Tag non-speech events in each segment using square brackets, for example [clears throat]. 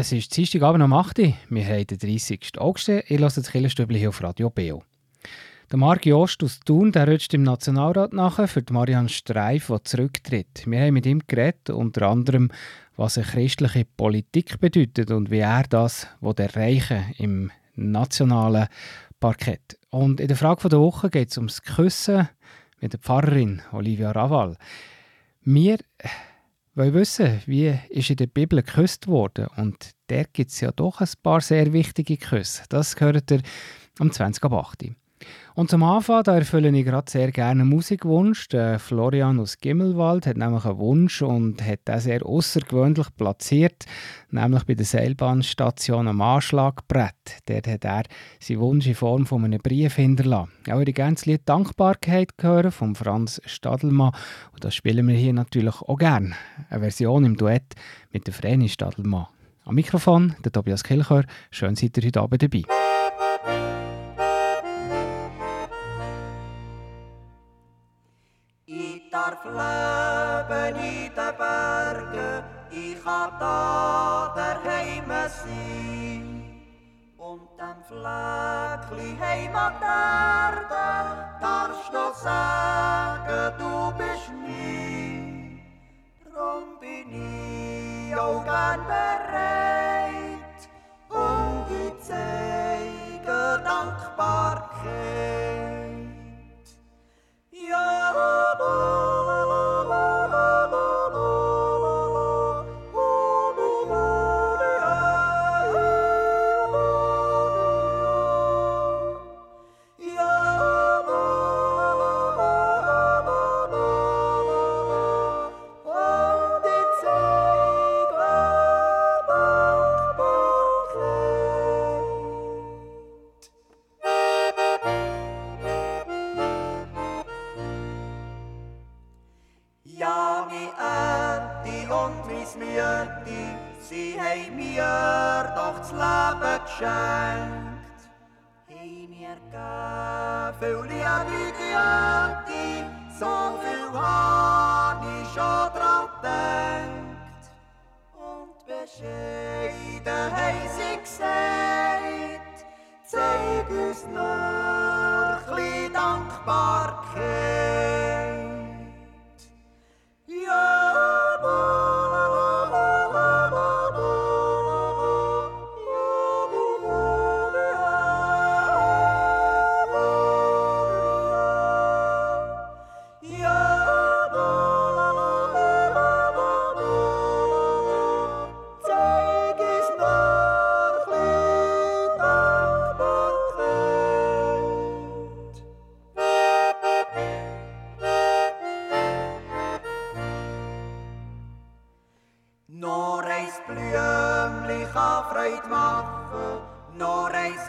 Es ist Dienstagabend um 8 Uhr. Wir haben den 30. August. Ihr hört das Killerstübli hier auf Radio Beo. Der Marc Jost aus Thun der rutscht im Nationalrat nach für Marianne Streif, die zurücktritt. Wir haben mit ihm geredet, unter anderem, was eine christliche Politik bedeutet und wie er das erreichen im nationalen Parkett. Und in der Frage der Woche geht es ums Küssen mit der Pfarrerin Olivia Raval. Wir wollen wissen, wie ist in der Bibel geküsst worden. Und da gibt es ja doch ein paar sehr wichtige Küsse. Das gehört ihr am 20. ab 8. Und zum Anfang, da erfülle ich gerade sehr gerne einen Musikwunsch. Der Florian aus Gimmelwald hat nämlich einen Wunsch und hat den sehr außergewöhnlich platziert, nämlich bei der Seilbahnstation am Anschlagbrett. Dort hat er seinen Wunsch in Form von einem Brief hinterlassen. Auch die ganze Lied Dankbarkeit gehört von Franz Stadelmann und das spielen wir hier natürlich auch gerne. Eine Version im Duett mit der Vreni Stadelmann. Am Mikrofon der Tobias Kilchör. Schön seid ihr heute Abend dabei. Leben in den Bergen, ich kann da daheim sein. Und dem Fleckli Heimaterde darfst du sagen, du bist mein. Drum bin ich auch gern bereit und ich zeige Dankbarkeit.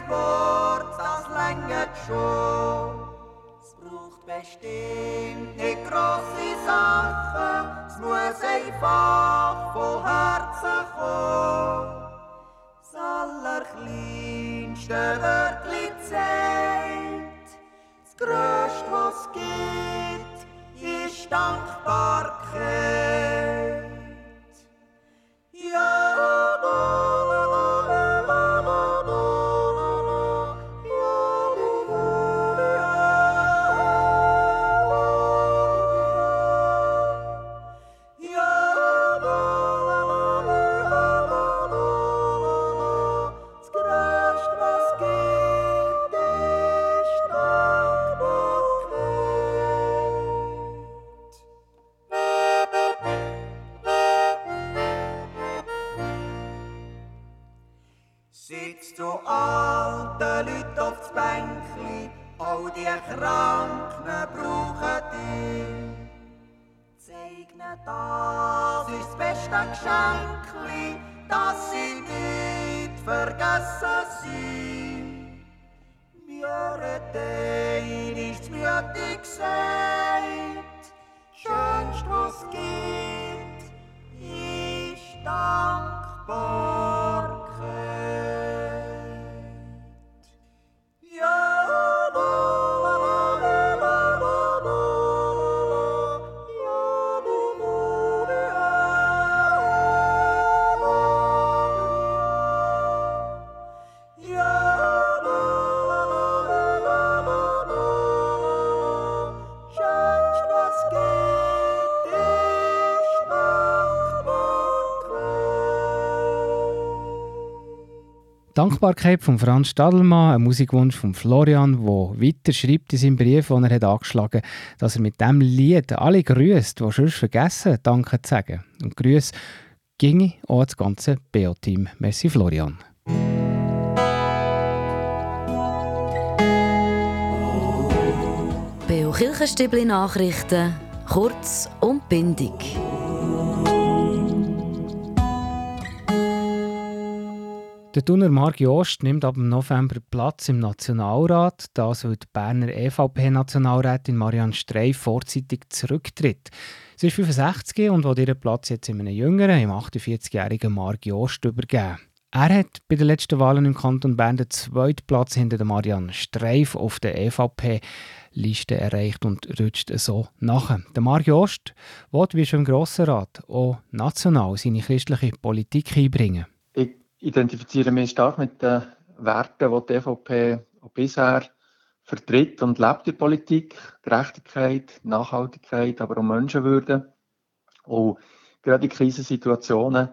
Wort, das längert schon. Es braucht bestimmt bestimmte grosse Sachen, es muss einfach von Herzen kommen. Das allerkleinste Wörtli zählt, das Größte, was es gibt, ist Dankbarkeit. Geschenkli, dass sie nicht vergessen sind. Mir hat nichts mütig gesagt, schönst was geht, ist da. Dankbarkeit von Franz Stadelmann, ein Musikwunsch von Florian, der weiter schreibt in seinem Brief, den er hat angeschlagen hat, dass er mit diesem Lied alle grüßt, die sonst vergessen, Danke zu sagen. Und Grüße ginge auch das ganze BO-Team. Merci Florian. BO Kirchenstübli Nachrichten, kurz und bindig. Der Thuner Marc Jost nimmt ab November Platz im Nationalrat, das weil die Berner EVP-Nationalrätin Marianne Streif vorzeitig zurücktritt. Sie ist 65 und will ihren Platz jetzt in einem jüngeren, im 48-jährigen Marc Jost übergeben. Er hat bei den letzten Wahlen im Kanton Bern den zweiten Platz hinter Marianne Streif auf der EVP-Liste erreicht und rutscht so nach. Der Marc Jost will, wie schon im Grossen Rat, auch national seine christliche Politik einbringen identifiziere mich stark mit den Werten, die die EVP bisher vertritt und lebt in Politik. Gerechtigkeit, Nachhaltigkeit, aber auch Menschenwürde. Und gerade in Krisensituationen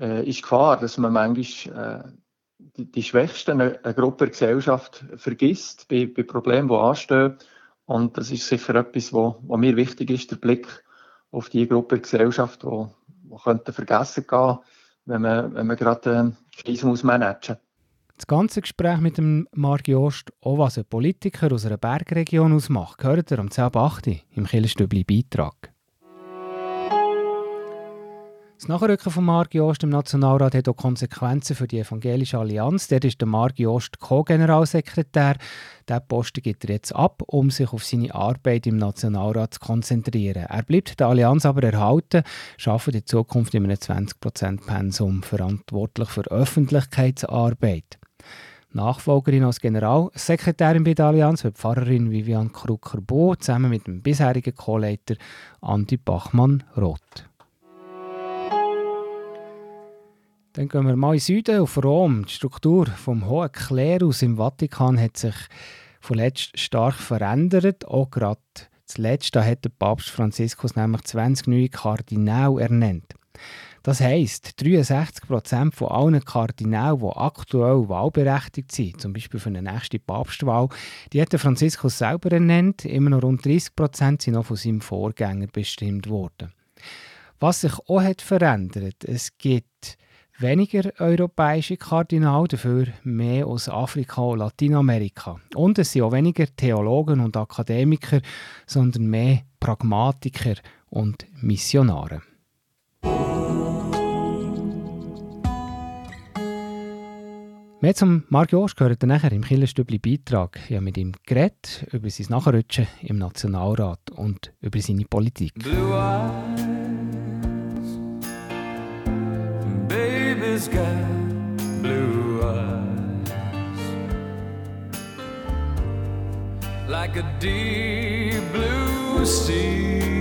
äh, ist Gefahr, dass man manchmal äh, die, Schwächsten einer Gruppe der Gesellschaft vergisst bei, bei Problemen, die anstehen. Und das ist sicher etwas, wo, wo mir wichtig ist, der Blick auf die Gruppe der Gesellschaft, die, die könnte vergessen gehen wenn man, wenn man gerade eine äh, Krise muss managen Das ganze Gespräch mit dem Marc Jost, auch was ein Politiker aus einer Bergregion ausmacht, gehört er am 10.8. im Killerstübli Beitrag. Das Nachrücken von Marc Jost im Nationalrat hat auch Konsequenzen für die Evangelische Allianz. Dort ist der Marc Jost Co-Generalsekretär. Der Posten gibt er jetzt ab, um sich auf seine Arbeit im Nationalrat zu konzentrieren. Er bleibt der Allianz aber erhalten, arbeitet in Zukunft in einem 20%-Pensum verantwortlich für Öffentlichkeitsarbeit. Nachfolgerin als Generalsekretärin bei der Allianz wird Pfarrerin Vivian Krucker-Bo zusammen mit dem bisherigen Co-Leiter Andi Bachmann-Roth. Dann gehen wir mal in Süden auf Rom. Die Struktur vom hohen Klerus im Vatikan hat sich vorletzt stark verändert. Auch gerade zuletzt da hat der Papst Franziskus nämlich 20 neue Kardinäle ernannt. Das heisst, 63 Prozent von allen Kardinälen, die aktuell wahlberechtigt sind, zum Beispiel für eine nächste Papstwahl, die hat Franziskus selber ernannt. Immer noch rund 30 Prozent sind noch von seinem Vorgänger bestimmt worden. Was sich auch hat verändert, es gibt weniger europäische Kardinal, dafür mehr aus Afrika und Lateinamerika. Und es sind auch weniger Theologen und Akademiker, sondern mehr Pragmatiker und Missionare. Mehr zum Marc Jost gehört nachher im Killerstübli Beitrag. Ich habe mit ihm geredet über sein Nachrutschen im Nationalrat und über seine Politik. Blue baby's got blue eyes. Like a deep blue sea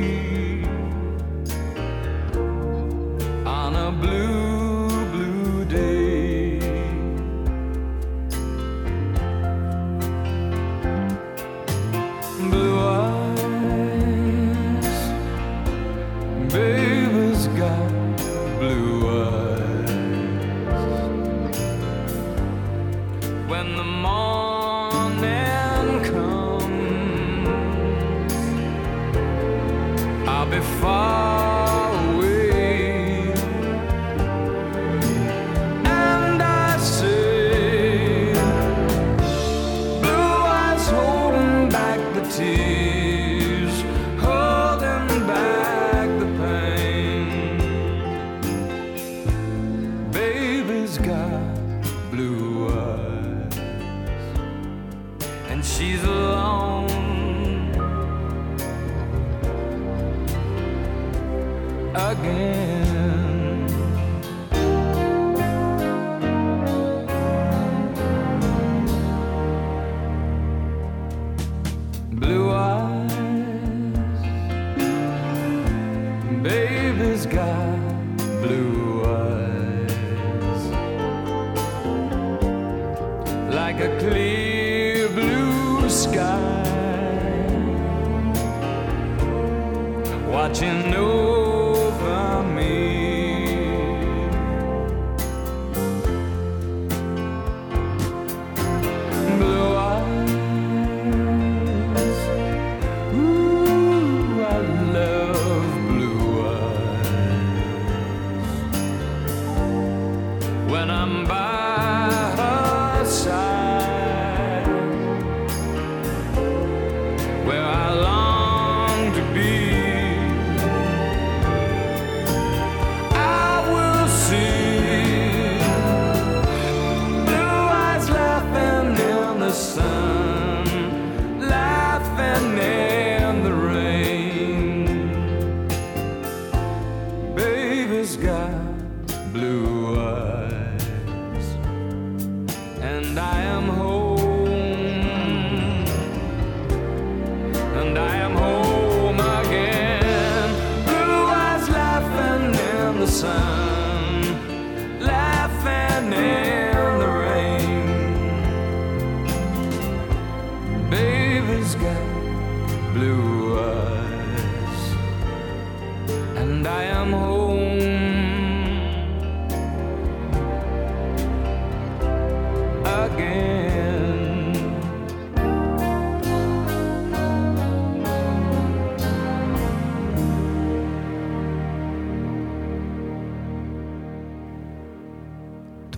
baby's got blue eyes. Like a clear blue sky. Watching over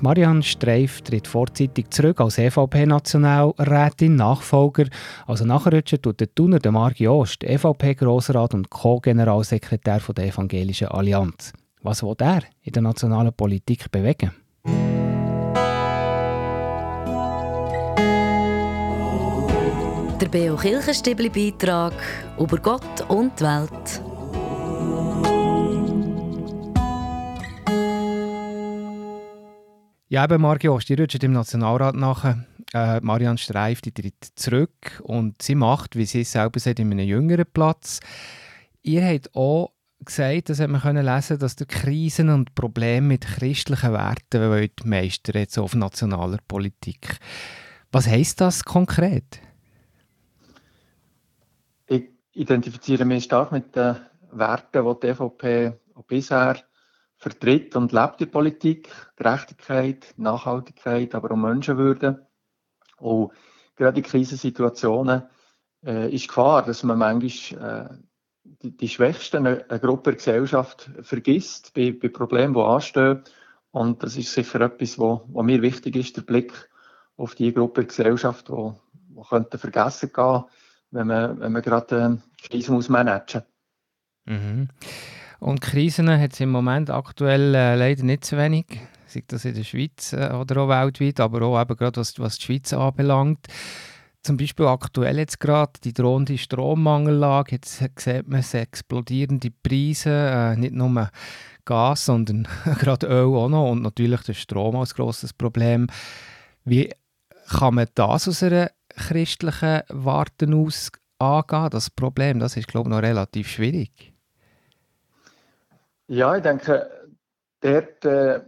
Marianne Streif tritt vorzeitig zurück als EVP-Nationalrätin, Nachfolger. Also nachrutschen tut der Thuner der Marc Jost, EVP-Grossrat und Co-Generalsekretär der Evangelischen Allianz. Was will er in der nationalen Politik bewegen? Der Beo Kirchenstibli-Beitrag über Gott und die Welt. Ja, eben Marc Jost, die rutscht im Nationalrat nach. Äh, Marianne Streif die tritt zurück und sie macht, wie sie es selber sagt, in einem jüngeren Platz. Ihr habt auch gesagt, das hat man können lesen, dass der Krisen und Probleme mit christlichen Werten wollt meistern jetzt auf nationaler Politik. Was heisst das konkret? Ich identifiziere mich stark mit den Werten, die die EVP bisher vertritt und lebt der Politik. Gerechtigkeit, Nachhaltigkeit, aber auch Menschenwürde. Und gerade in Krisensituationen äh, ist Gefahr, dass man manchmal äh, die, die Schwächsten einer eine Gruppe der Gesellschaft vergisst bei, bei Problemen, die anstehen. Und das ist sicher etwas, wo, wo mir wichtig ist, der Blick auf die Gruppe der Gesellschaft, wo, wo könnte vergessen gehen, wenn man, wenn man gerade äh, Krisen muss managen Mhm. Und Krisen hat es im Moment aktuell äh, leider nicht so wenig, sei das in der Schweiz äh, oder auch weltweit, aber auch eben gerade was, was die Schweiz anbelangt. Zum Beispiel aktuell jetzt gerade die drohende Strommangellage, jetzt sieht man es explodierende Preise, äh, nicht nur Gas, sondern [laughs] gerade Öl auch noch und natürlich der Strom als grosses Problem. Wie kann man das aus einer christlichen Warte aus angehen, das Problem? Das ist, glaube ich, noch relativ schwierig. Ja, ich denke, dort äh,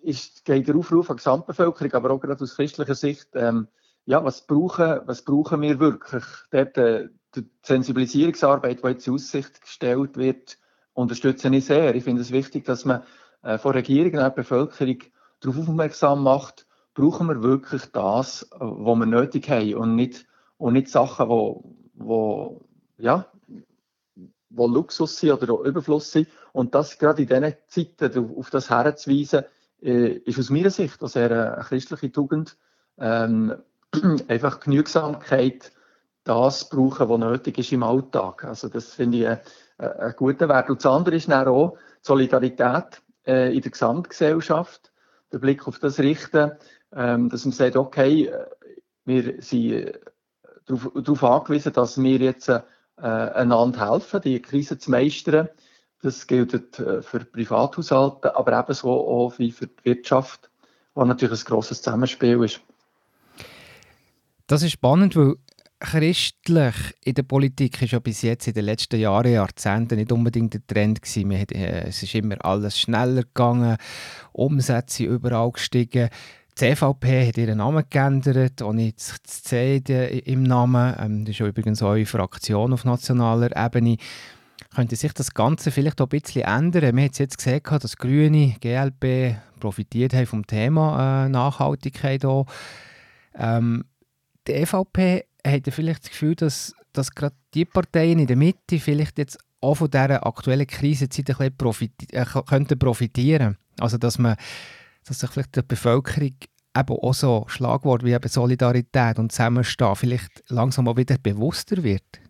ist, geht der Aufruf an die Gesamtbevölkerung, aber auch gerade aus christlicher Sicht, ähm, ja, was brauchen, was brauchen wir wirklich? Dort, äh, die Sensibilisierungsarbeit, die jetzt in Aussicht gestellt wird, unterstütze ich sehr. Ich finde es wichtig, dass man äh, von Regierung und der Bevölkerung darauf aufmerksam macht, brauchen wir wirklich das, was wir nötig haben und nicht, und nicht Sachen, wo, wo, ja, wo Luxus sind oder Überfluss sind. Und das gerade in diesen Zeiten auf das herzuweisen, äh, ist aus meiner Sicht eine sehr eine christliche Tugend. Ähm, [clears throat] einfach Genügsamkeit, das brauchen, was nötig ist im Alltag. Also das finde ich einen, einen guten Wert. Und das andere ist dann auch die Solidarität äh, in der Gesamtgesellschaft, der Blick auf das richten, ähm, dass man sagt, okay, äh, wir sind darauf, angewiesen, dass wir jetzt äh, einander helfen, die Krise zu meistern. Das gilt äh, für Privathaushalte, aber ebenso auch wie für die Wirtschaft, wo natürlich ein grosses Zusammenspiel ist. Das ist spannend, weil christlich in der Politik ist ja bis jetzt in den letzten Jahren, Jahrzehnten nicht unbedingt der Trend gewesen. Hat, äh, es ist immer alles schneller gegangen, Umsätze überall gestiegen. Die CVP hat ihren Namen geändert, ohne zu sehen im Namen. Ähm, das ist ja übrigens eure Fraktion auf nationaler Ebene. Könnte sich das Ganze vielleicht auch ein bisschen ändern? Wir haben jetzt gesehen, dass Grüne, GLP profitiert haben vom Thema äh, Nachhaltigkeit. Auch. Ähm, die EVP hat vielleicht das Gefühl, dass, dass gerade die Parteien in der Mitte vielleicht jetzt auch von dieser aktuellen Krisenzeit ein bisschen profiti äh, könnten profitieren Also, dass man dass sich vielleicht der Bevölkerung eben auch so Schlagwort wie eben Solidarität und Zusammenstehen vielleicht langsam auch wieder bewusster wird?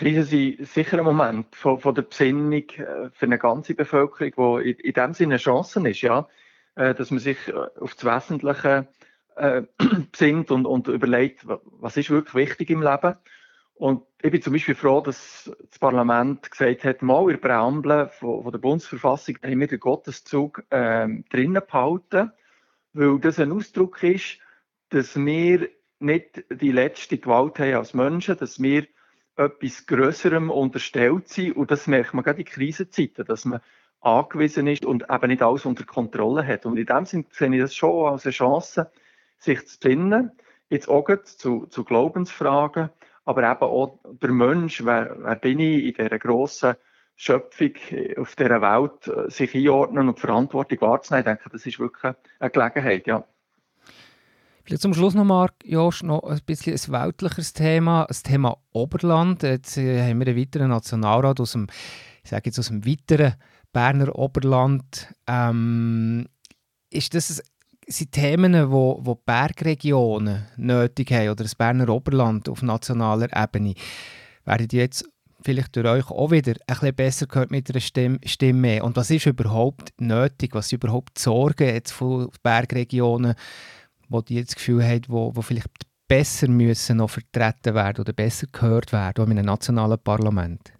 Krisen sind sicher ein Moment von, von der Besinnung äh, für eine ganze Bevölkerung, die in, in dem Sinne eine Chance ist, ja, äh, dass man sich äh, auf das Wesentliche äh, [clears throat] besinnt und, und überlegt, was ist wirklich wichtig im Leben. Und ich bin zum Beispiel froh, dass das Parlament gesagt hat, mal in der Präambel von, von der Bundesverfassung haben wir den Gotteszug äh, drinnen behalten, weil das ein Ausdruck ist, dass wir nicht die letzte Gewalt haben als Menschen, dass wir etwas Größerem unterstellt sind. Und das merkt man gerade in Krisenzeiten, dass man angewiesen ist und eben nicht alles unter Kontrolle hat. Und in dem Sinne sehe ich das schon als eine Chance, sich zu finden, jetzt auch zu, zu Glaubensfragen, aber eben auch der Mensch, wer, wer bin ich in dieser grossen Schöpfung auf dieser Welt, äh, sich einordnen und Verantwortung wahrzunehmen. Ich denke, das ist wirklich eine Gelegenheit, ja. Vielleicht zum Schluss noch, Marc, Jost, noch ein bisschen ein weltlicheres Thema, das Thema Oberland. Jetzt äh, haben wir einen weiteren Nationalrat aus dem, ich sage jetzt aus dem weiteren Berner Oberland. Ähm, ist das sind Themen, wo, wo Bergregionen nötig haben oder das Berner Oberland auf nationaler Ebene? Werden die jetzt vielleicht durch euch auch wieder ein bisschen besser gehört mit einer Stimme, Stimme Und was ist überhaupt nötig? Was sind überhaupt die Sorgen jetzt von Bergregionen? Wo die jetzt das Gefühl haben, wo, wo vielleicht besser müssen noch vertreten werden oder besser gehört werden, auch in einem nationalen Parlament?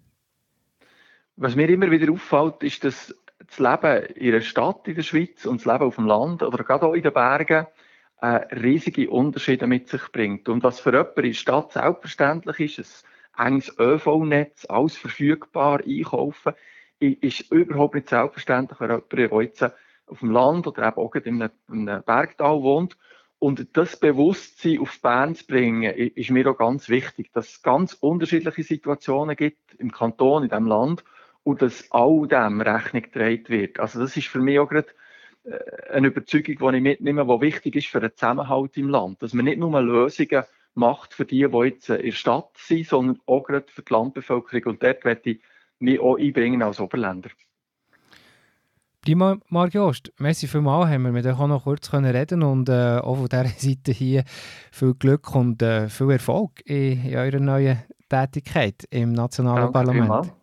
Was mir immer wieder auffällt, ist, dass das Leben in einer Stadt in der Schweiz und das Leben auf dem Land oder gerade auch in den Bergen äh, riesige Unterschiede mit sich bringt. Und was für jemanden in der Stadt selbstverständlich ist, ein enges ÖV-Netz, alles verfügbar, einkaufen, ist überhaupt nicht selbstverständlich für jemanden, der jetzt auf dem Land oder eben auch in einem, in einem Bergtal wohnt und das Bewusstsein auf Bern zu bringen, ist mir auch ganz wichtig, dass es ganz unterschiedliche Situationen gibt im Kanton, in diesem Land und dass all dem Rechnung getragen wird. Also das ist für mich auch gerade äh, eine Überzeugung, die ich mitnehme, die wichtig ist für den Zusammenhalt im Land. Dass man nicht nur Lösungen macht für die, die jetzt in der Stadt sind, sondern auch gerade für die Landbevölkerung. Und dort werde ich mich auch einbringen als Oberländer. Prima, Marc Jost. Merci vielmals, haben wir mit euch auch noch kurz können reden und äh, auch von dieser Seite [laughs] hier viel Glück und äh, viel Erfolg in, in eurer neuen Tätigkeit im nationalen Danke Parlament.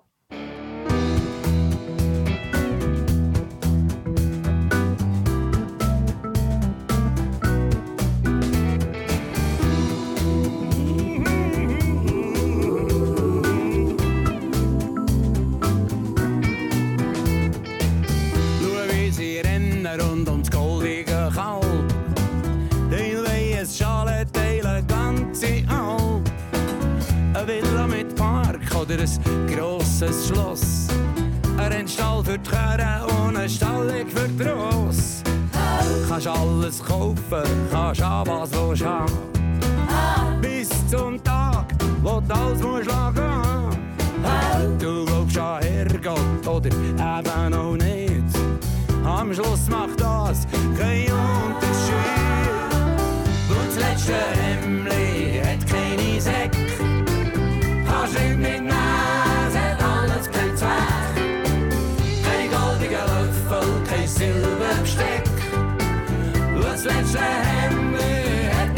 Vielmals. grosses Schloss. Ein Rennstall für die Kerne und ein Stallig für die Ross. Kannst alles kaufen, kannst an was du haben. Bis zum Tag, wo du alles musst lagen. Du glaubst an Herrgott oder eben auch nicht. Am Schluss macht das keinen Unterschied. Und das letzte Hemmli hat keine Säcke. Letzte Hemd hat.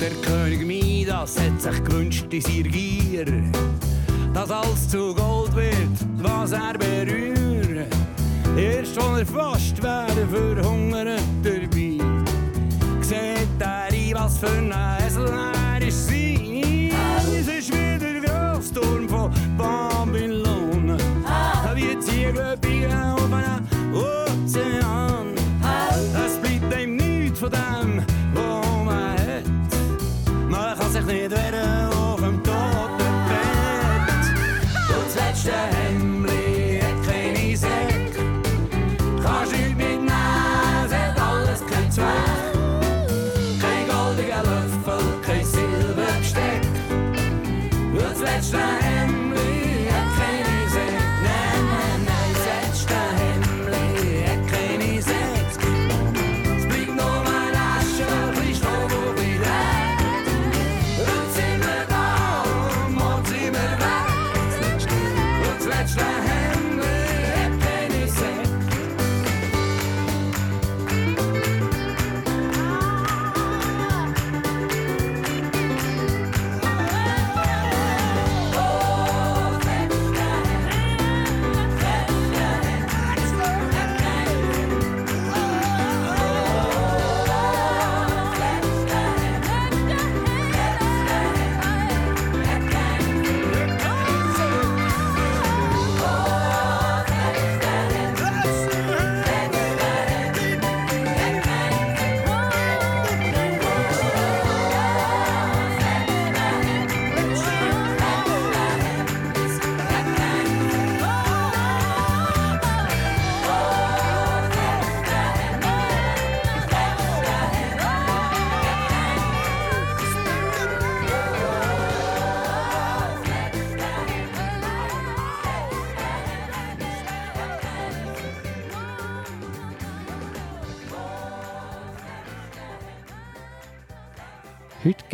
Der König Midas hat sich gewünscht in seiner Gier dass alles zu Gold wird, was er berührt. Erst wenn er fast wäre verhungert dabei, sieht er ein, was für ein Esel er ist sein. Es ist wieder der Grossturm von Babylon, wie Ziegel biegen auf einem Ozean. Es bleibt ihm nichts von dem, Silberbesteck. Das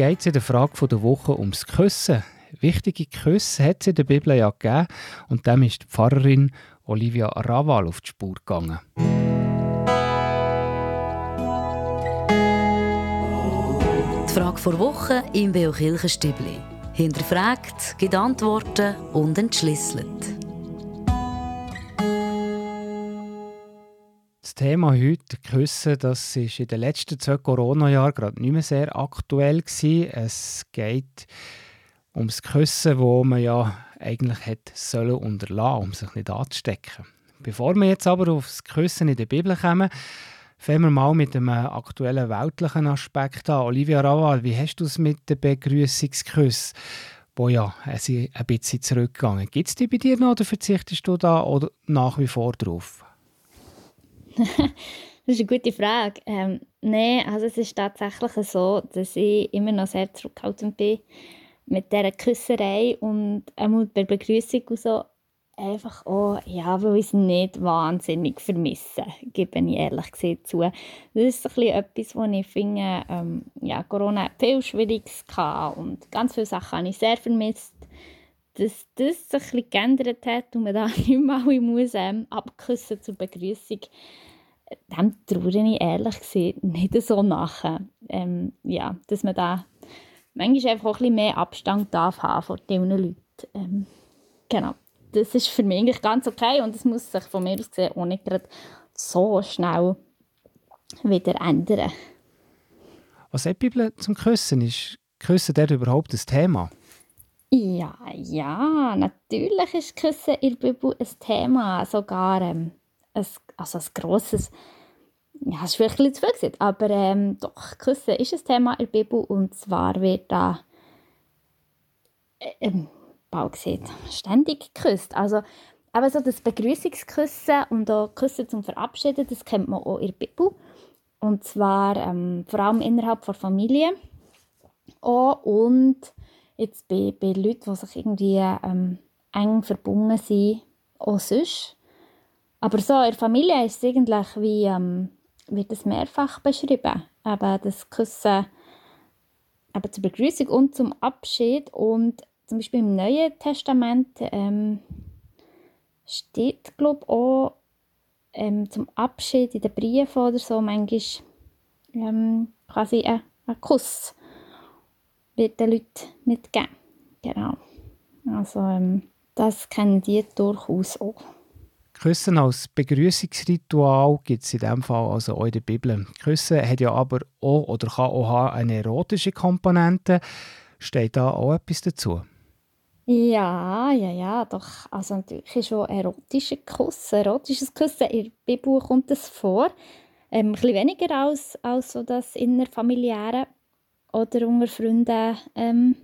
geht es in der Frage der Woche ums Küssen. Wichtige Küsse hat es in der Bibel ja gegeben und dem ist die Pfarrerin Olivia Raval auf die Spur gegangen. Die Frage der Woche im Beo Kirchenstübli. Hinterfragt, gibt Antworten und entschlüsselt. Das Thema heute, Küssen, das ist in den letzten zwei Corona-Jahren gerade nicht mehr sehr aktuell gewesen. Es geht ums Küssen, wo man ja eigentlich hätte sollen unterlassen, um sich nicht anzustecken. Bevor wir jetzt aber aufs Küssen in der Bibel kommen, fangen wir mal mit dem aktuellen weltlichen Aspekt an. Olivia Raval, wie hast du es mit den Begrüßungsküssen, wo ja ein bisschen zurückgegangen? Gibt es die bei dir noch oder verzichtest du da oder nach wie vor drauf? [laughs] das ist eine gute Frage. Ähm, Nein, also es ist tatsächlich so, dass ich immer noch sehr zurückhaltend bin mit dieser Küsserei und einmal bei der Begrüßung und so einfach auch, ja, weil ich es nicht wahnsinnig vermisse, gebe ich ehrlich gesagt zu. Das ist ein bisschen etwas, wo ich finde, ähm, ja, Corona hat viel Schwieriges gehabt und ganz viele Sachen habe ich sehr vermisst. Dass das sich bisschen geändert hat und man da [laughs] nicht mal muss, ähm, abküssen zur Begrüßung, dem traue ich ehrlich gesagt nicht so nach. Ähm, ja, dass man da manchmal einfach auch ein bisschen mehr Abstand darf haben von diesen Leuten. Ähm, genau das ist für mich eigentlich ganz okay und das muss sich von mir aus gesehen auch nicht so schnell wieder ändern. Was die Bibel zum Küssen? Ist Küssen dort überhaupt ein Thema? Ja, ja, natürlich ist Küssen in der Bibel ein Thema, sogar ähm, ein, also ein grosses, ja, es ist vielleicht ein zu viel gesagt, aber ähm, doch, Küssen ist ein Thema in der Bibel und zwar wird da äh, ähm, Bau sieht, ständig geküsst. Also aber so das Begrüßungsküssen und auch Küssen zum Verabschieden, das kennt man auch in der Bibel. Und zwar ähm, vor allem innerhalb der Familie. Auch und jetzt bei, bei Leuten, die sich irgendwie ähm, eng verbunden sind, auch sonst. Aber so in der Familie ist es eigentlich wie, ähm, wird es mehrfach beschrieben. Aber das Küssen aber zur Begrüßung und zum Abschied. Und zum Beispiel im Neuen Testament ähm, steht, glaube auch ähm, zum Abschied in den Briefen oder so manchmal ähm, quasi ein, ein Kuss wird den Leuten mitgeben. Genau. Also ähm, das kennen die durchaus auch. Küssen als Begrüßungsritual gibt es in diesem Fall also auch in der Bibel. Küssen hat ja aber auch oder kann auch eine erotische Komponente. Steht da auch etwas dazu? Ja, ja, ja, doch. Also natürlich ist schon erotischer Kuss, erotisches Küssen. In der Bibel kommt es vor. Ähm, ein bisschen weniger als, als so das innerfamiliäre oder unter Freunden ähm,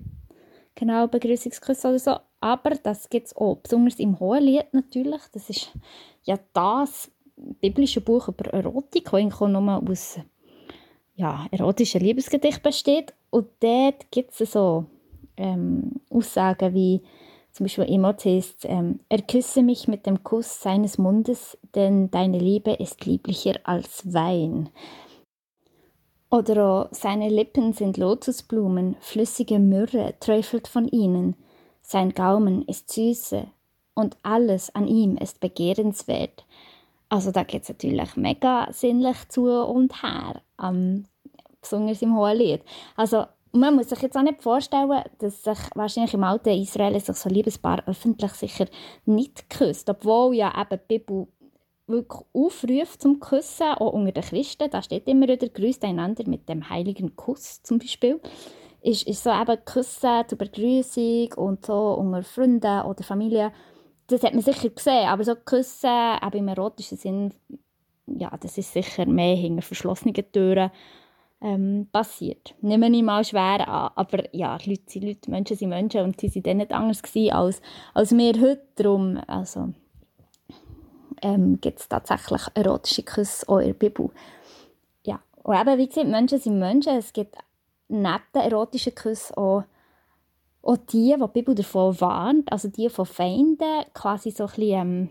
genau Begrüßungsküsse oder so. Aber das gibt es auch, besonders im Hohelied natürlich. Das ist ja das biblische Buch über Erotik, das nur aus ja, erotischen Liebesgedichten besteht. Und dort gibt es so ähm, Aussagen wie zum Beispiel Emot heißt, ähm, er küsse mich mit dem Kuss seines Mundes, denn deine Liebe ist lieblicher als Wein. Oder auch, seine Lippen sind Lotusblumen, flüssige Myrrhe träufelt von ihnen, sein Gaumen ist Süße und alles an ihm ist begehrenswert. Also da geht es natürlich mega sinnlich zu und her, ähm, besonders im Hohen Lied. Also man muss sich jetzt auch nicht vorstellen, dass sich wahrscheinlich im alten Israel sich so Liebespaar öffentlich sicher nicht küsst. Obwohl ja eben die Bibel wirklich aufruft zum Küssen, auch unter den Christen. Da steht immer wieder, grüßt einander mit dem heiligen Kuss zum Beispiel. Ist, ist so eben Küssen zur Begrüßung und so unter Freunden oder Familie. Das hat man sicher gesehen, aber so Küssen, eben im erotischen Sinn, ja, das ist sicher mehr hinter verschlossenen Türen ähm, passiert. Nehmen ich mal schwer an, aber ja, Leute sind Leute, Menschen sind Menschen und sie sind dann nicht anders als, als wir heute. Darum also, ähm, gibt es tatsächlich erotische Küsse auch in der Bibel. Ja, und eben, wie gesagt, Menschen sind Menschen. Es gibt neben den erotischen Küssen auch, auch die, die die Bibel davon warnt, also die von Feinden, quasi so ein bisschen, ähm,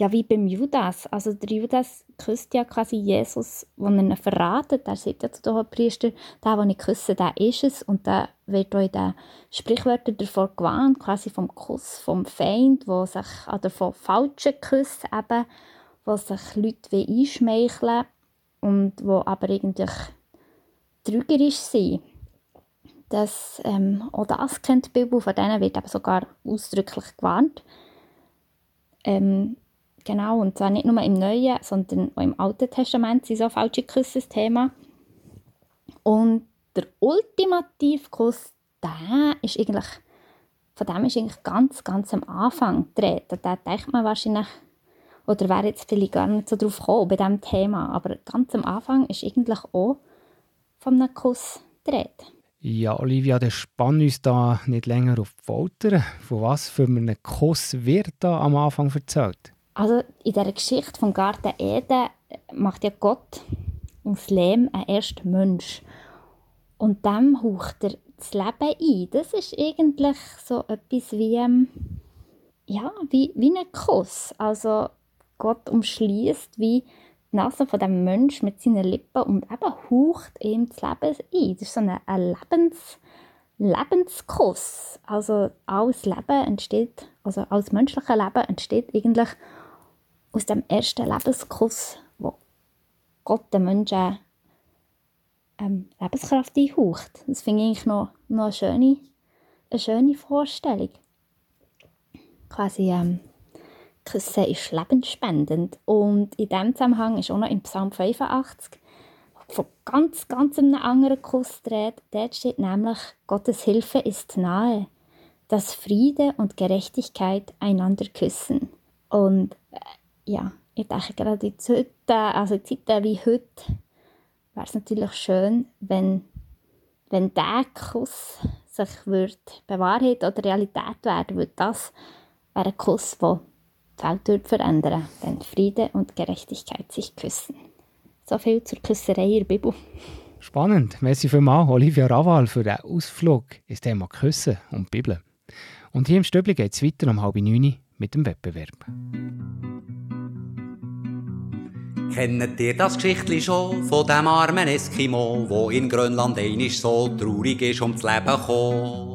ja, wie beim Judas. Also der Judas küsst ja quasi Jesus, wenn er ihn verratet. Er sagt ja zu den Priester, der, den ich küsse, der ist es. Und da wird auch in den Sprichwörtern davor gewarnt, quasi vom Kuss vom Feind, wo sich, oder von falschen Küssen eben, wo sich Leute einschmeicheln und wo aber eigentlich trügerisch sind. Das, ähm, auch das kennt die Bibel, von denen wird eben sogar ausdrücklich gewarnt. Ähm, Genau, und zwar nicht nur im Neuen, sondern auch im Alten Testament sind so falsche Küsse das Thema. Und der ultimative Kuss, der ist eigentlich, von dem ist eigentlich ganz, ganz am Anfang getreten. Da denkt man wahrscheinlich, oder wäre jetzt vielleicht gar nicht so drauf gekommen bei diesem Thema, aber ganz am Anfang ist eigentlich auch von einem Kuss getreten. Ja, Olivia, der spannt uns da nicht länger auf die Folter. Von was für einem Kuss wird da am Anfang erzählt? Also in der Geschichte vom Garten Eden macht ja Gott aus Lehm einen ersten Mensch. Und dem haucht er das Leben ein. Das ist eigentlich so etwas wie, ähm, ja, wie, wie ein Kuss. Also Gott umschließt wie die Nase von dem Mensch mit seinen Lippen und eben haucht ihm das Leben ein. Das ist so ein, ein Lebens, Lebenskuss. Also alles Leben entsteht, also alles menschliche Leben entsteht eigentlich aus dem ersten Lebenskuss, wo Gott den Menschen ähm, Lebenskraft einhaucht. Das finde ich noch, noch eine, schöne, eine schöne Vorstellung. Quasi, ähm, Küssen ist lebensspendend. Und in diesem Zusammenhang ist auch noch im Psalm 85 von ganz, ganz einem anderen Kuss dreht. Dort steht nämlich, Gottes Hilfe ist nahe, dass Friede und Gerechtigkeit einander küssen. Und ja, ich denke gerade in Zeiten, also in Zeiten wie heute, wäre es natürlich schön, wenn, wenn dieser Kuss sich würde bewahrheit oder Realität werden würde. Das wäre ein Kuss, der die Welt würde verändern wenn Friede und Gerechtigkeit sich küssen. So viel zur Küsserei in der Bibel. Spannend. Merci vielmals, Olivia Raval, für den Ausflug ins Thema Küssen und Bibel. Und hier im Stöbli geht es weiter um halb neun mit dem Wettbewerb. Kennt ihr das Geschichtli schon von dem armen Eskimo, wo in Grönland einisch so traurig ist ums Leben gekommen?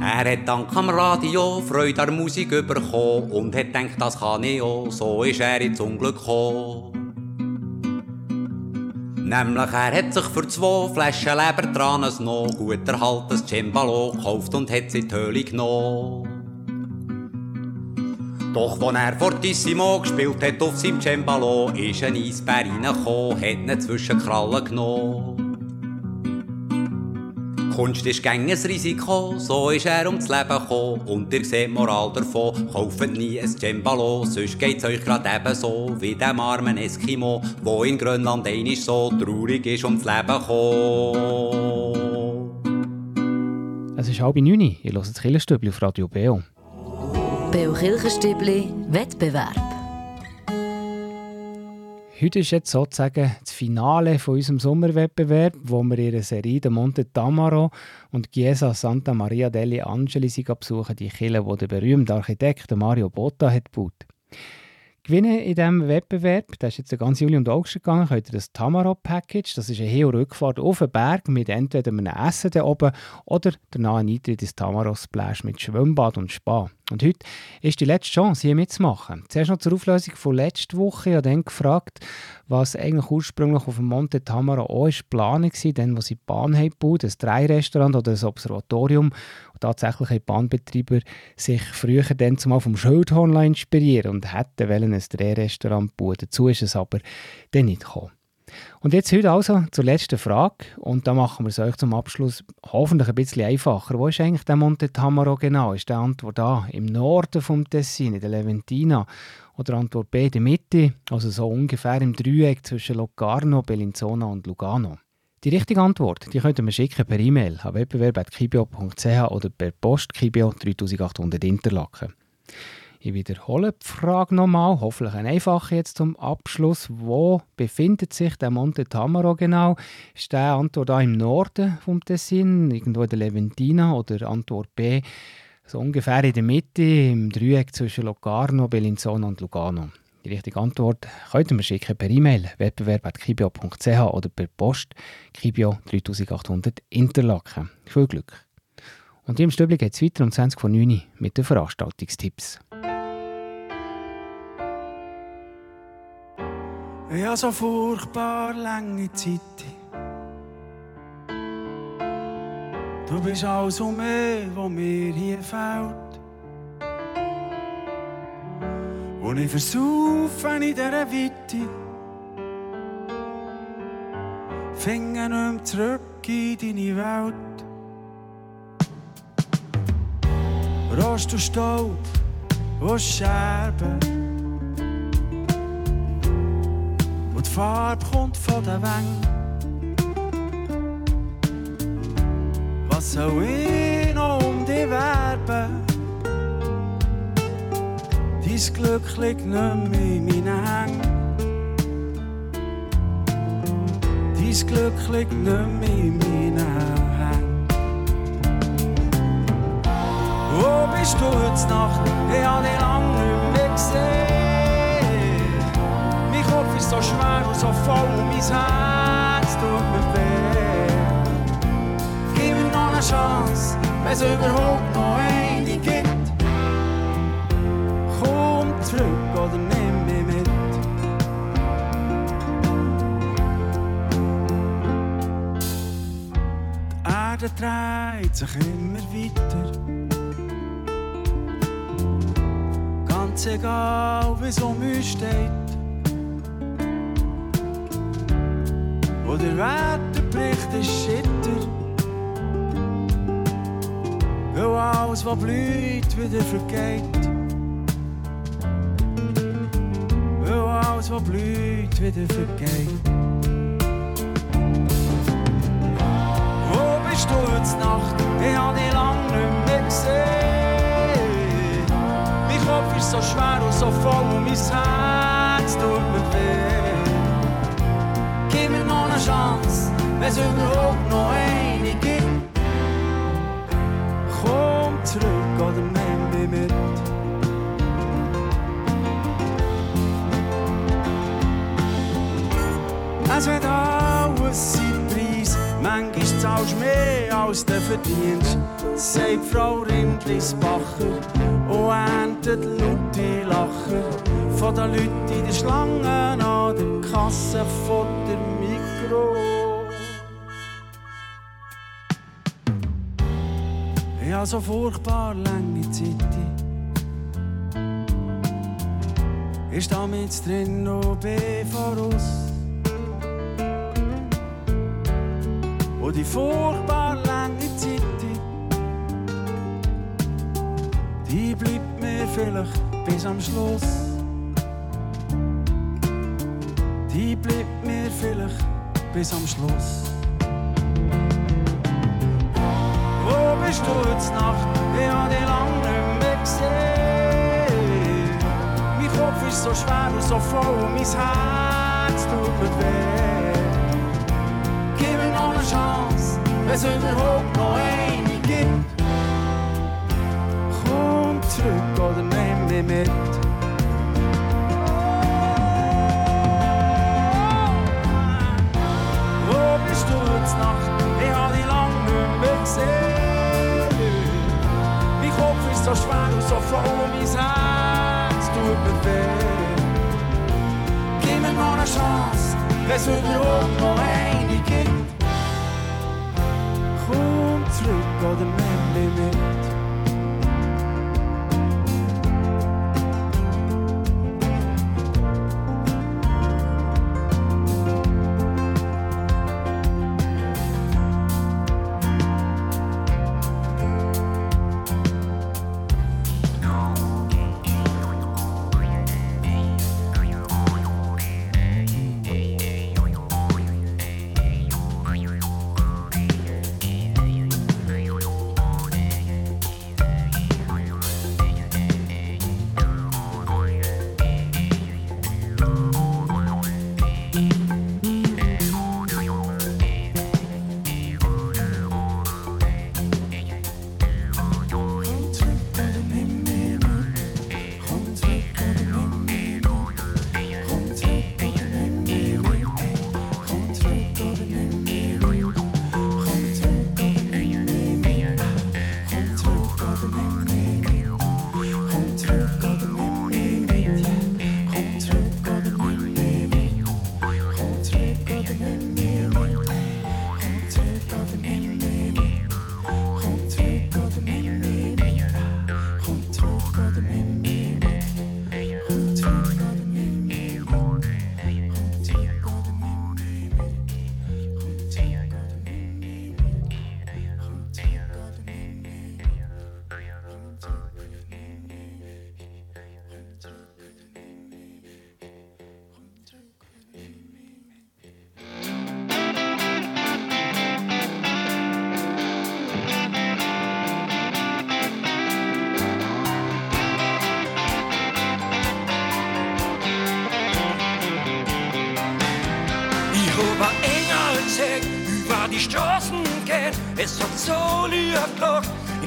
Er hat dank am Radio Freude an Musik bekommen und hat gedacht, das kann ich auch, so ist er ins Unglück gekommen. Nämlich er hat sich für zwei Flaschen Lebertranes noch gut erhaltenes Cembalo gekauft und hat sie in die Höhle genommen. Doch als er Fortissimo gespielt hat auf seinem Cembalo, ist ein Eisbär reingekommen, hat ihn zwischen Krallen genommen. Kunst ist gäng ein Risiko, so ist er ums Leben gekommen. Und ihr seht Moral davon, kauft nie ein Cembalo, sonst geht's euch grad ebenso wie dem armen Eskimo, wo in Grönland einisch so traurig ist ums Leben gekommen. Es ist halb neun, ihr hört das Killerstübli auf Radio Beo. Beo Kirchenstübli Wettbewerb. Heute ist jetzt sozusagen das Finale von unserem Sommerwettbewerb, wo wir ihre Serie de Monte Tamaro und Chiesa Santa Maria degli Angeli besuchen, die Kirche, die der berühmte Architekt Mario Botta hat gebaut. Gewinnen in diesem Wettbewerb, das ist jetzt den ganzen Juli und August gegangen, könnt ihr das Tamaro-Package, das ist eine Hin- und Rückfahrt auf den Berg mit entweder einem Essen da oben oder danach ein Eintritt ins Tamaro-Splash mit Schwimmbad und Spa. Und heute ist die letzte Chance, hier mitzumachen. Zuerst noch zur Auflösung von letzter Woche. Ich habe dann gefragt, was eigentlich ursprünglich auf dem Monte Tamara auch geplant war, dann, wo sie die Bahn haben gebaut, ein Dreirestaurant oder ein Observatorium. Tatsächlich haben Bahnbetreiber sich früher dann zumal vom Schildhorn inspirieren und hätten ein Dreirestaurant bauen Dazu ist es aber dann nicht gekommen. Und jetzt heute also zur letzten Frage. Und da machen wir es euch zum Abschluss hoffentlich ein bisschen einfacher. Wo ist eigentlich der Monte Tamaro genau? Ist die Antwort A im Norden vom Tessin, in der Leventina? Oder Antwort B in der Mitte, also so ungefähr im Dreieck zwischen Locarno, Bellinzona und Lugano? Die richtige Antwort die könnt ihr mir schicken per E-Mail an wettbewerb.kibio.ch oder per Post Kibio 3800 Interlaken. Ich wiederhole die Frage nochmal, hoffentlich eine einfache jetzt zum Abschluss. Wo befindet sich der Monte Tamaro genau? Ist der Antwort A im Norden vom Tessin, irgendwo in der Leventina oder Antwort B So ungefähr in der Mitte, im Dreieck zwischen Locarno, Bellinzona und Lugano. Die richtige Antwort könnt ihr mir schicken per E-Mail wettbewerb.kibio.ch oder per Post Kibio 3800 Interlaken. Viel Glück! Und im Stübli geht es weiter um 20 von 9 mit den Veranstaltungstipps. Habe so furchtbar lange Zeit. Du bist alles um mich, was mir hier fehlt. Und ich versaufe in dieser Weite. Nicht mehr zurück in deine Welt. Rost und Staub und Scherben. Und die Farbe kommt von den Wängen. Was soll ich noch um dich werben? Dein Glück liegt nicht mehr in meinen Hängen. Dein Glück liegt nicht mehr in meinen Hängen. Wo bist du heute Nacht? Ich habe dich lange nicht mehr gesehen. Mein Kopf ist so schwer und so voll und mein Herz tut mir weh. Gib mir noch eine Chance, wenn es überhaupt noch eine oder mich mit. Die Erde dreht sich immer weiter. Ganz egal, wie es um uns steht. Wo der Wetterbericht ist schitter. Weil alles, was blüht, wieder vergeht. Was blüht, wieder vergeht. Wo bist du heute Nacht? Ich habe dich lange nicht mehr gesehen. Mein Kopf ist so schwer und so voll und mein Herz tut mir weh. Gib mir noch eine Chance, wenn es überhaupt noch eine Es wird alles sein Preis, manchmal zahlst du mehr als du verdienst. Sagt Frau Rindlisbacher und erntet laute Lacher von den Leuten in der Schlange an der Kasse von der Mikro. Habe so furchtbar lange Zeit. Ich stehe mit drin und bin voraus. Und die furchtbar lange Zeit, die bleibt mir vielleicht bis am Schluss. Die bleibt mir vielleicht bis am Schluss. Wo bist du heute Nacht? Ich habe dich lange nicht mehr gesehen. Mein Kopf ist so schwer und so voll und mein Herz tut mir weh. Wenn es überhaupt noch eine gibt. Komm zurück oder nimm mich mit. Nacht? Ich habe dich lange nicht mehr gesehen. Mein Kopf ist so schwer und so voll mein Herz tut mir weh. Gib mir noch eine Chance, wenn es überhaupt noch eine gibt. Komm zurück oder nimm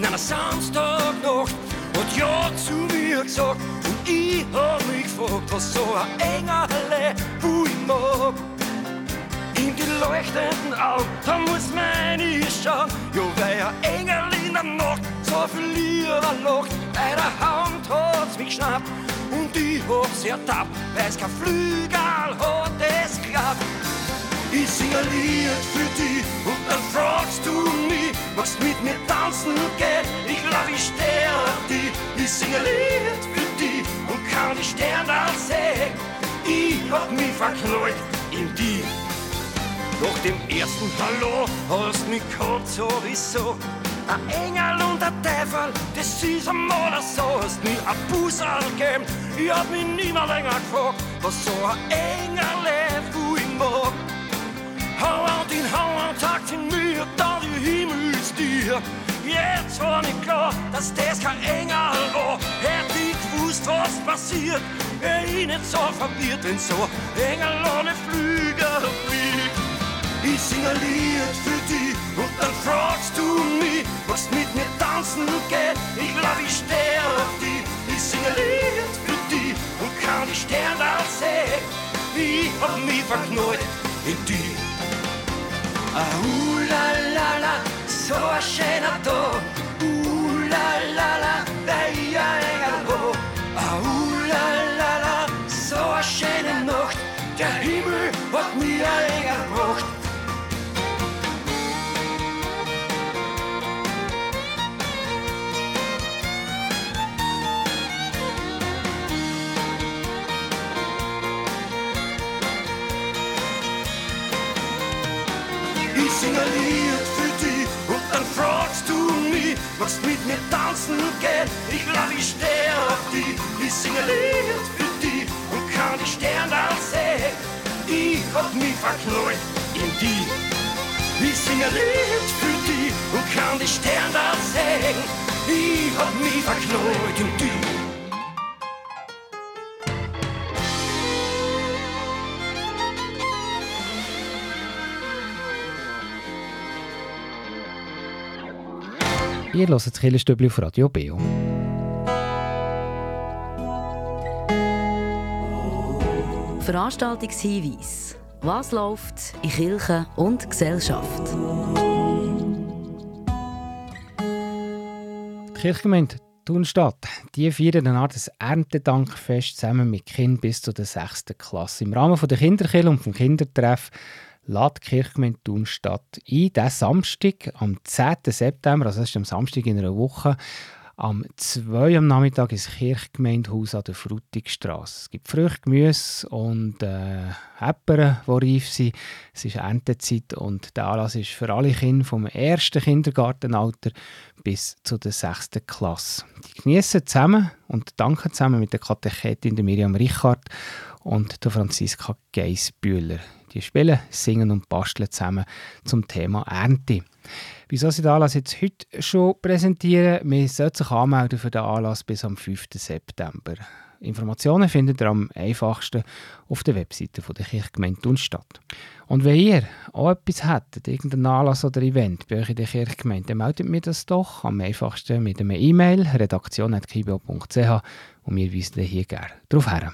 in einer Samstagnacht. Und ja zu mir gesagt, und ich hab mich gefragt, was so ein Engel, wo ich mag. In die leuchtenden Augen, da muss meine schauen. Jo, weil ein Engel in der Nacht so viel Lieder lacht. Bei der Hand hat's mich geschnappt und ich hab's ertappt, weil's kein Flügel hat, es klappt. Ich sing ein Lied für dich und dann fragst du mich, magst mit mir tanzen gehen? Ich glaub, ich auf dich. Ich sing ein Lied für dich und kann die Sterne sehen. Ich hab mich verknallt in dich. Nach dem ersten Hallo hast mich gehabt sowieso. Ein Engel und ein Teufel, das ist einmal so. Hast mir ein Busserl gegeben, ich hab mich nie mehr länger gefragt, was so ein Engel wo ich mag. Hauer in Hauer tagt in mir, da die Himmelstier. Jetzt war nicht klar, dass das kein Engel war. Hätte ich gewusst, was passiert, ich nicht so verwirrt, wenn so ein Engel ohne Flügel fliegt. Ich sing ein Lied für dich und dann fragst du mich, was mit mir tanzen geht. Ich glaub, ich steh auf dich. Ich sing ein Lied für dich und kann die Sterne sehen. Ich hab mich verknallt in dich. Ah, uh, la, la, la, so ein schöner Tag. La, la, Engel wo. Ah, uh, la, la, la, schöne Nacht. Der Himmel hat mir was mit mir tanzen geht. Ich glaub, ich steh auf dich. Ich sing ein Lied für dich und kann die Sterne sehen. Ich hab mich verknallt in dich. Ich sing ein Lied für dich und kann die Sterne sehen. Ich hab mich verknallt in dich. Ihr hört das Killerstübli auf Radio Beo. Veranstaltungshinweis. Was läuft in Kirche und Gesellschaft? Die Kirchgemeinde Thunstadt die feiern Art des Erntedankfest zusammen mit Kindern bis zur 6. Klasse. Im Rahmen der Kinderkirche und vom Kindertreff lädt die Kirchgemeinde Thunstadt ein, diesen Samstag, am 10. September, also das ist am Samstag in einer Woche, am 2 am Nachmittag ins Kirchgemeindehaus an der Frutigstrasse. Es gibt Früchte, Gemüse und äh, Äpfel, die reif sind. Es ist Erntezeit und der Anlass ist für alle Kinder vom ersten Kindergartenalter bis zur sechsten Klasse. Die genießen zusammen und danken zusammen mit der Katechetin Miriam Richard und der Franziska Geisbühler. Die spielen, singen und basteln zusammen zum Thema Ernte. Wieso sie den Anlass jetzt heute schon präsentieren? Man sollte sich anmelden für den Anlass bis am 5. September. Informationen findet ihr am einfachsten auf der Webseite der Kirchgemeinde Thunstadt. Und wenn ihr auch etwas hättet, irgendeinen Anlass oder Event bei euch in der Kirchgemeinde, dann meldet mir das doch am einfachsten mit einer E-Mail redaktion.kibo.ch und wir weisen hier gerne darauf her.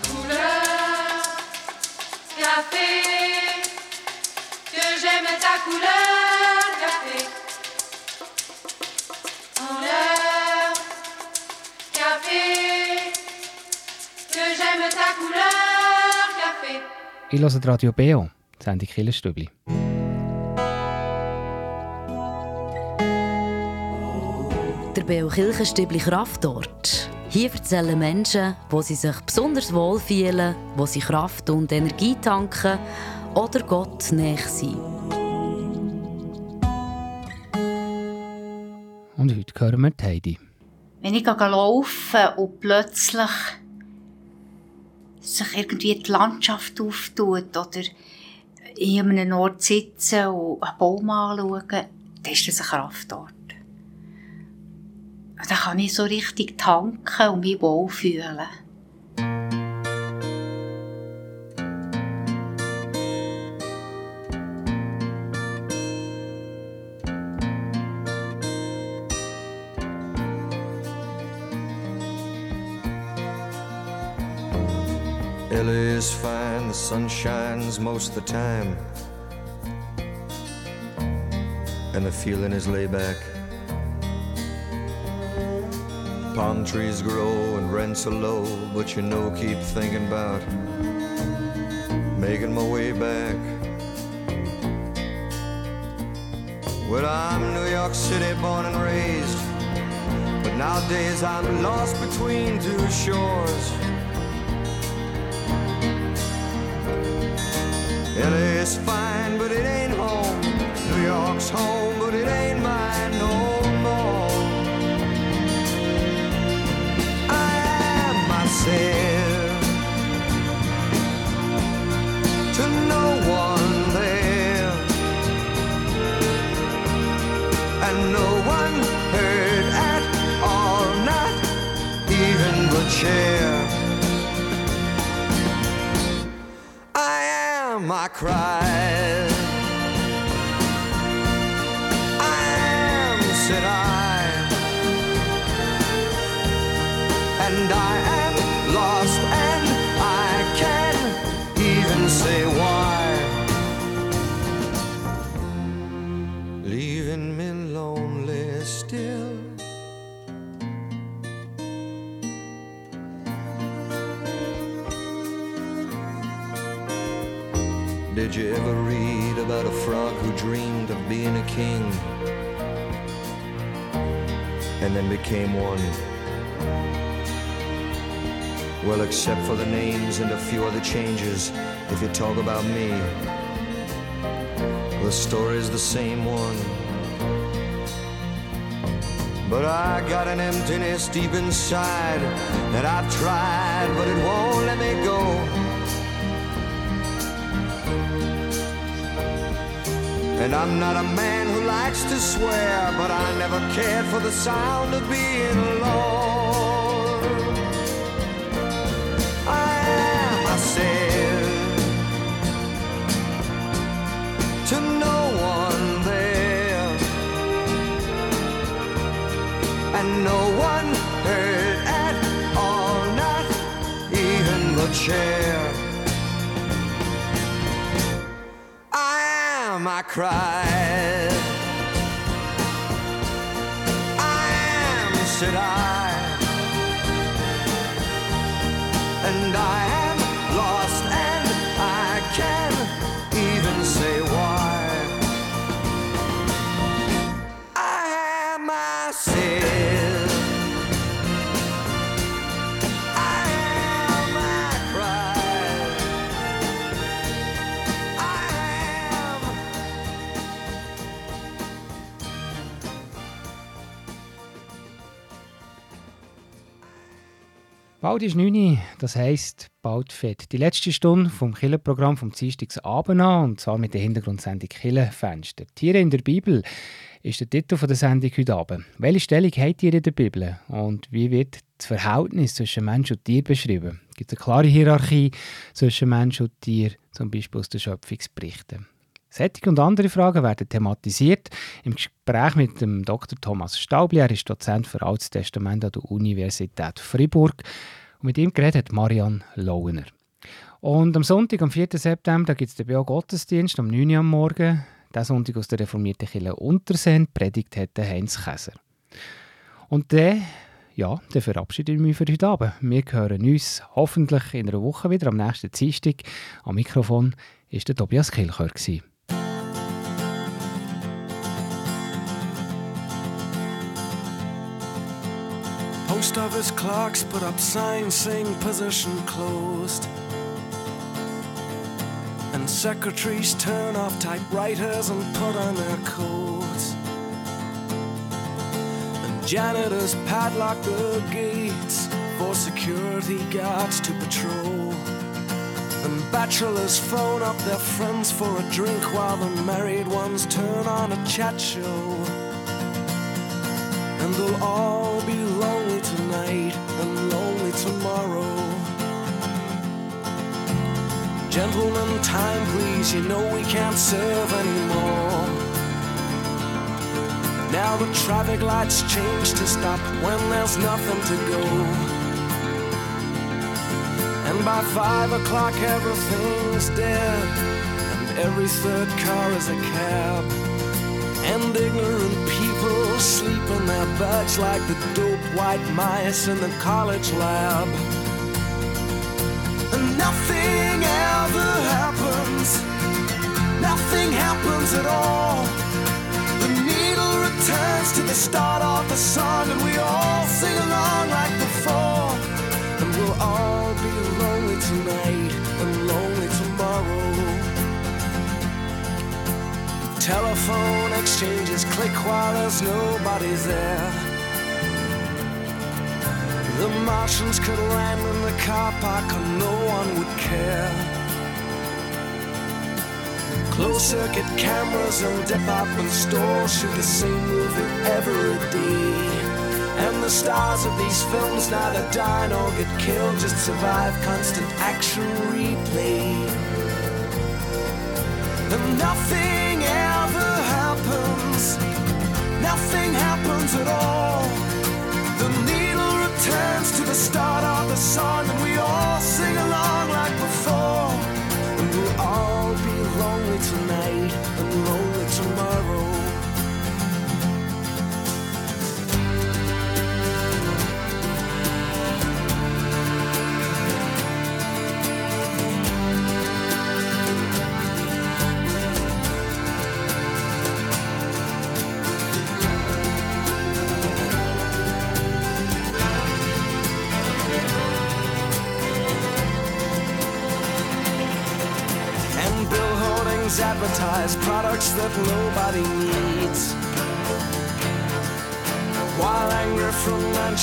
Ich höre Radio Beo, die Sendung Killerstübli. Der Beo Kirchenstübli Kraftort. Hier erzählen Menschen, wo sie sich besonders wohl fühlen, wo sie Kraft und Energie tanken oder Gott näher sind. Und heute hören wir Heidi. Wenn ich gehe laufen und plötzlich sich irgendwie die Landschaft auftut oder in einem Ort sitzen und einen Baum anschauen, dann ist das ein Kraftort. Da kann ich so richtig tanken und mich wohlfühlen. Sun shines most the time. And the feeling is laid back. Palm trees grow and rents are low, but you know, keep thinking about making my way back. Well, I'm New York City born and raised, but nowadays I'm lost between two shores. LA fine, but it ain't home. New York's home, but it ain't mine no more. I am myself to no one there, and no one heard at all, not even the chair. Am, Did you ever read about a frog who dreamed of being a king and then became one? Well, except for the names and a few other changes, if you talk about me, the story's the same one. But I got an emptiness deep inside that I've tried, but it won't let me go. And I'm not a man who likes to swear, but I never cared for the sound of being alone. I am, I said, to no one there, and no one heard at all, not even the chair. Cried. I am, said I. And I Bald ist 9 Uhr, das heisst bald fett. Die letzte Stunde vom Killenprogramm vom Dienstagsabend an, und zwar mit der Hintergrundsendung Killenfenster. Tiere in der Bibel ist der Titel der Sendung heute Abend. Welche Stellung hat ihr in der Bibel und wie wird das Verhältnis zwischen Mensch und Tier beschrieben? Gibt es eine klare Hierarchie zwischen Mensch und Tier, zum Beispiel aus den Schöpfungsberichten? Sättig und andere Fragen werden thematisiert im Gespräch mit dem Dr. Thomas Staubli. Er ist Dozent für Altes Testament an der Universität Fribourg. Und mit ihm geredet Marianne Launer. Und am Sonntag, am 4. September, gibt es den BO Gottesdienst um 9 Uhr am Morgen. Der Sonntag aus der reformierten Kirche Unterseen. Predigt hat Heinz Käser. Und dann, ja, dann verabschiede ich mich für heute Abend. Wir hören uns hoffentlich in einer Woche wieder, am nächsten Dienstag. Am Mikrofon war der Tobias Kilchör. Post office clocks put up signs saying position closed. And secretaries turn off typewriters and put on their coats. And janitors padlock the gates for security guards to patrol. And bachelors phone up their friends for a drink while the married ones turn on a chat show. And they'll all be lonely tonight and lonely tomorrow. Gentlemen, time please, you know we can't serve anymore. Now the traffic lights change to stop when there's nothing to go. And by five o'clock everything's dead, and every third car is a cab. And ignorant people sleep in their beds like the dope white mice in the college lab. And nothing ever happens, nothing happens at all. The needle returns to the start of the song, and we all sing along like before. And we'll all be lonely tonight Telephone exchanges click while there's nobody there. The Martians could land in the car park and no one would care. Closed circuit cameras and department stores shoot the same movie every day. And the stars of these films neither die nor get killed, just survive constant action replay. And nothing happens, nothing happens at all. The needle returns to the start of the song, and we all sing along like before.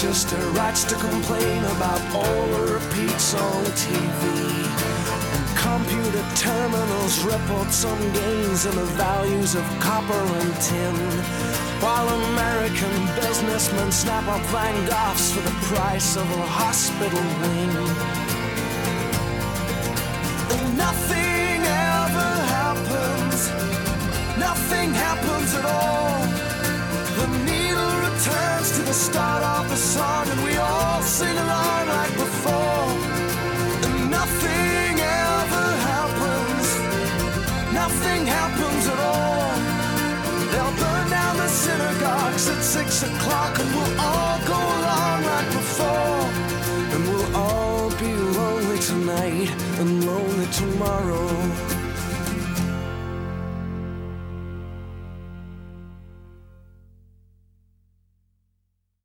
Manchester writes to complain about all the repeats on TV. And computer terminals report some gains in the values of copper and tin. While American businessmen snap up Van Goghs for the price of a hospital wing. And nothing ever happens. Nothing happens at all. The start of the song, and we all sing along like before. And nothing ever happens. Nothing happens at all. They'll burn down the synagogues at six o'clock, and we'll all go along like before. And we'll all be lonely tonight and lonely tomorrow.